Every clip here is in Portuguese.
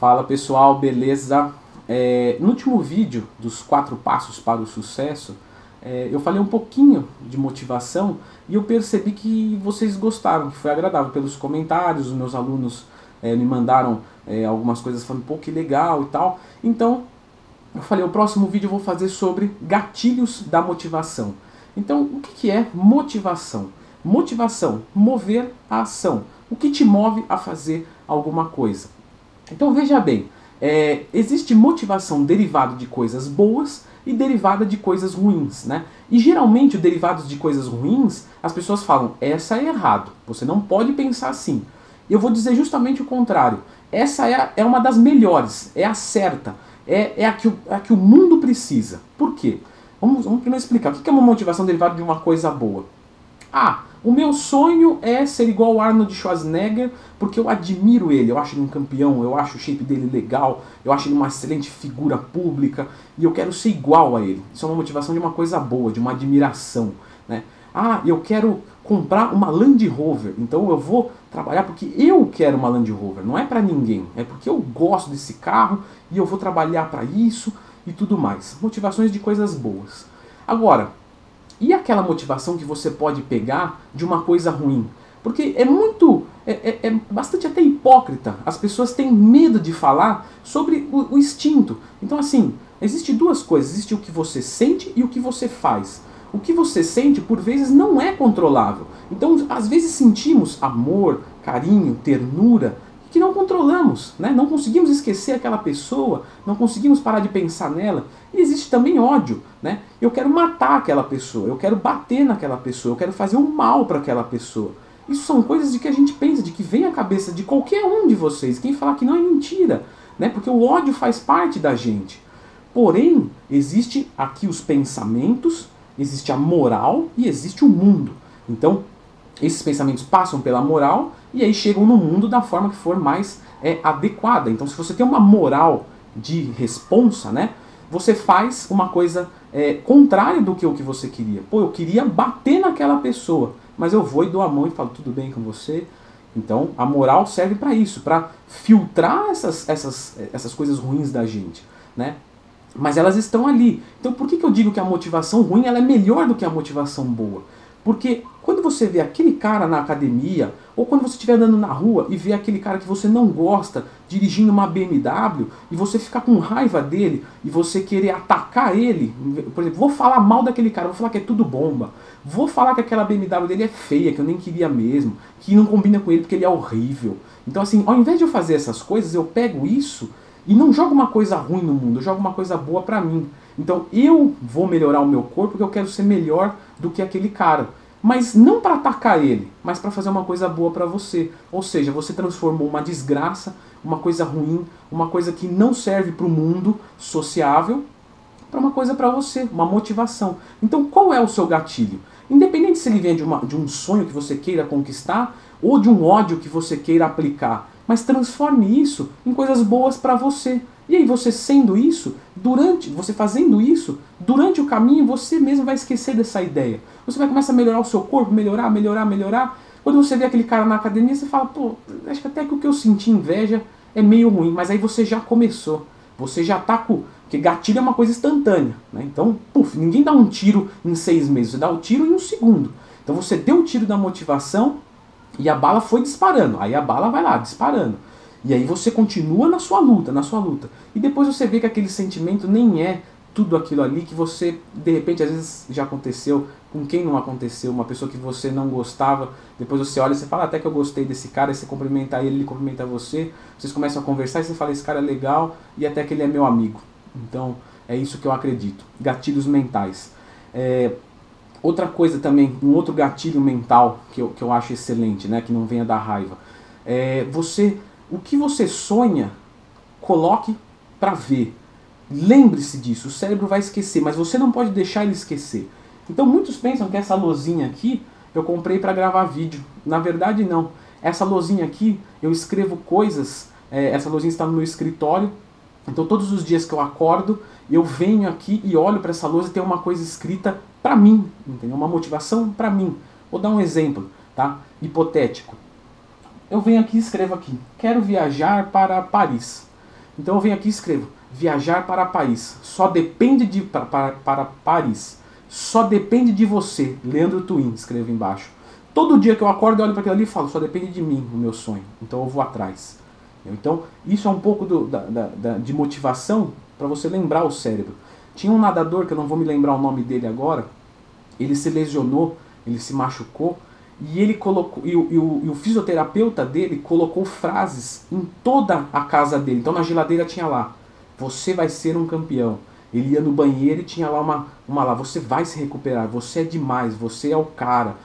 Fala pessoal, beleza? É, no último vídeo dos quatro passos para o sucesso, é, eu falei um pouquinho de motivação e eu percebi que vocês gostaram, que foi agradável pelos comentários, os meus alunos é, me mandaram é, algumas coisas falando, pô, que legal e tal. Então, eu falei, o próximo vídeo eu vou fazer sobre gatilhos da motivação. Então, o que, que é motivação? Motivação, mover a ação. O que te move a fazer alguma coisa? Então veja bem, é, existe motivação derivada de coisas boas e derivada de coisas ruins, né? E geralmente o derivado de coisas ruins, as pessoas falam, essa é errado, você não pode pensar assim. Eu vou dizer justamente o contrário. Essa é, a, é uma das melhores, é a certa, é, é a, que o, a que o mundo precisa. Por quê? Vamos, vamos primeiro explicar. O que é uma motivação derivada de uma coisa boa? Ah, o meu sonho é ser igual ao Arnold Schwarzenegger, porque eu admiro ele, eu acho ele um campeão, eu acho o shape dele legal, eu acho ele uma excelente figura pública e eu quero ser igual a ele. Isso é uma motivação de uma coisa boa, de uma admiração. Né? Ah, eu quero comprar uma Land Rover, então eu vou trabalhar porque eu quero uma Land Rover, não é para ninguém, é porque eu gosto desse carro e eu vou trabalhar para isso e tudo mais. Motivações de coisas boas. Agora, e aquela motivação que você pode pegar de uma coisa ruim? Porque é muito, é, é, é bastante até hipócrita. As pessoas têm medo de falar sobre o, o instinto. Então, assim, existe duas coisas: existe o que você sente e o que você faz. O que você sente, por vezes, não é controlável. Então, às vezes, sentimos amor, carinho, ternura, que não controlamos, né? não conseguimos esquecer aquela pessoa, não conseguimos parar de pensar nela. E existe também ódio. Né? Eu quero matar aquela pessoa, eu quero bater naquela pessoa, eu quero fazer um mal para aquela pessoa. Isso são coisas de que a gente pensa, de que vem à cabeça de qualquer um de vocês. Quem falar que não é mentira, né? porque o ódio faz parte da gente. Porém, existe aqui os pensamentos, existe a moral e existe o mundo. Então, esses pensamentos passam pela moral e aí chegam no mundo da forma que for mais é, adequada. Então, se você tem uma moral de responsa, né, você faz uma coisa é, contrária do que o que você queria. Pô, eu queria bater naquela pessoa, mas eu vou e dou a mão e falo tudo bem com você. Então, a moral serve para isso, para filtrar essas, essas, essas coisas ruins da gente, né? Mas elas estão ali. Então, por que, que eu digo que a motivação ruim ela é melhor do que a motivação boa? Porque quando você vê aquele cara na academia, ou quando você estiver andando na rua e vê aquele cara que você não gosta dirigindo uma BMW e você ficar com raiva dele e você querer atacar ele, por exemplo, vou falar mal daquele cara, vou falar que é tudo bomba, vou falar que aquela BMW dele é feia, que eu nem queria mesmo, que não combina com ele porque ele é horrível. Então, assim, ao invés de eu fazer essas coisas, eu pego isso e não jogo uma coisa ruim no mundo, eu jogo uma coisa boa pra mim. Então eu vou melhorar o meu corpo porque eu quero ser melhor do que aquele cara. Mas não para atacar ele, mas para fazer uma coisa boa para você. Ou seja, você transformou uma desgraça, uma coisa ruim, uma coisa que não serve para o mundo sociável, para uma coisa para você, uma motivação. Então, qual é o seu gatilho? Independente se ele vem de, uma, de um sonho que você queira conquistar ou de um ódio que você queira aplicar, mas transforme isso em coisas boas para você. E aí você sendo isso, durante, você fazendo isso, durante o caminho você mesmo vai esquecer dessa ideia. Você vai começar a melhorar o seu corpo, melhorar, melhorar, melhorar. Quando você vê aquele cara na academia, você fala, pô, acho que até que o que eu senti inveja é meio ruim, mas aí você já começou. Você já tá com. Porque gatilho é uma coisa instantânea. Né? Então, puf, ninguém dá um tiro em seis meses, você dá o um tiro em um segundo. Então você deu o tiro da motivação e a bala foi disparando. Aí a bala vai lá, disparando. E aí você continua na sua luta, na sua luta. E depois você vê que aquele sentimento nem é tudo aquilo ali que você, de repente, às vezes já aconteceu, com quem não aconteceu, uma pessoa que você não gostava, depois você olha e você fala, ah, até que eu gostei desse cara, e você cumprimenta ele, ele cumprimenta você, vocês começam a conversar e você fala, esse cara é legal, e até que ele é meu amigo. Então, é isso que eu acredito. Gatilhos mentais. É, outra coisa também, um outro gatilho mental que eu, que eu acho excelente, né, que não venha da raiva, é você o que você sonha, coloque para ver. Lembre-se disso, o cérebro vai esquecer, mas você não pode deixar ele esquecer. Então muitos pensam que essa lozinha aqui eu comprei para gravar vídeo. Na verdade não. Essa lozinha aqui eu escrevo coisas, é, essa lozinha está no meu escritório, então todos os dias que eu acordo, eu venho aqui e olho para essa lousa e tem uma coisa escrita para mim, entendeu? Uma motivação para mim. Vou dar um exemplo, tá? Hipotético eu venho aqui e escrevo aqui, quero viajar para Paris. Então eu venho aqui e escrevo: viajar para Paris. Só depende de para, para, Paris. Só depende de você. Leandro Twin, escreve embaixo. Todo dia que eu acordo, eu olho para aquilo ali e falo: só depende de mim, o meu sonho. Então eu vou atrás. Então, isso é um pouco do, da, da, da, de motivação para você lembrar o cérebro. Tinha um nadador, que eu não vou me lembrar o nome dele agora, ele se lesionou, ele se machucou, e ele colocou e o, e, o, e o, fisioterapeuta dele colocou frases em toda a casa dele. Então na geladeira tinha lá: "Você vai ser um campeão". Ele ia no banheiro e tinha lá uma uma lá: "Você vai se recuperar, você é demais, você é o cara".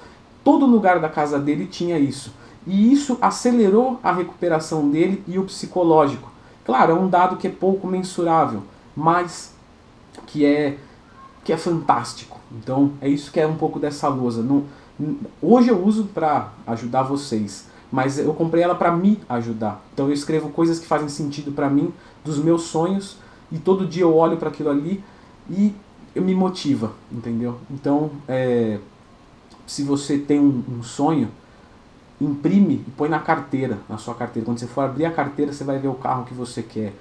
Todo lugar da casa dele tinha isso. E isso acelerou a recuperação dele e o psicológico. Claro, é um dado que é pouco mensurável, mas que é que é fantástico. Então, é isso que é um pouco dessa lousa. Não, Hoje eu uso para ajudar vocês, mas eu comprei ela para me ajudar. Então eu escrevo coisas que fazem sentido para mim, dos meus sonhos, e todo dia eu olho para aquilo ali e me motiva, entendeu? Então, é, se você tem um, um sonho, imprime e põe na carteira, na sua carteira. Quando você for abrir a carteira, você vai ver o carro que você quer.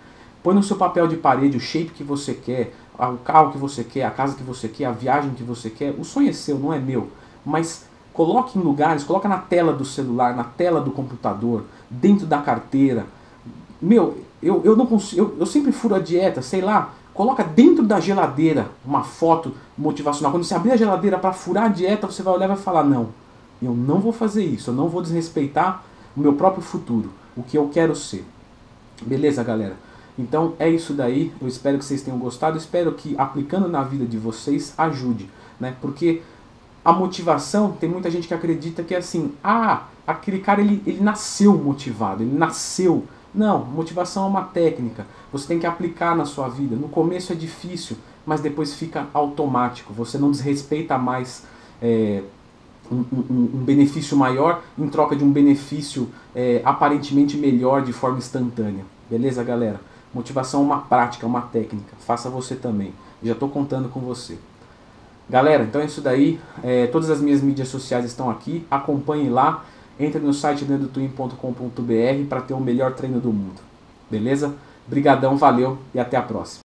Põe no seu papel de parede o shape que você quer, o carro que você quer, a casa que você quer, a viagem que você quer. O sonho é seu, não é meu mas coloque em lugares, coloca na tela do celular, na tela do computador, dentro da carteira. Meu, eu, eu não consigo, eu, eu sempre furo a dieta, sei lá, coloca dentro da geladeira uma foto motivacional. Quando você abrir a geladeira para furar a dieta, você vai olhar e vai falar: "Não, eu não vou fazer isso, eu não vou desrespeitar o meu próprio futuro, o que eu quero ser". Beleza, galera? Então é isso daí. Eu espero que vocês tenham gostado. Espero que aplicando na vida de vocês ajude, né? Porque a motivação, tem muita gente que acredita que é assim, ah, aquele cara ele, ele nasceu motivado, ele nasceu. Não, motivação é uma técnica, você tem que aplicar na sua vida. No começo é difícil, mas depois fica automático, você não desrespeita mais é, um, um, um, benefício maior em troca de um benefício é, aparentemente melhor de forma instantânea. Beleza, galera? Motivação é uma prática, é uma técnica. Faça você também. Já estou contando com você. Galera, então é isso daí. É, todas as minhas mídias sociais estão aqui. Acompanhe lá. Entre no site dendotwin.com.br para ter o melhor treino do mundo. Beleza? Brigadão, valeu e até a próxima.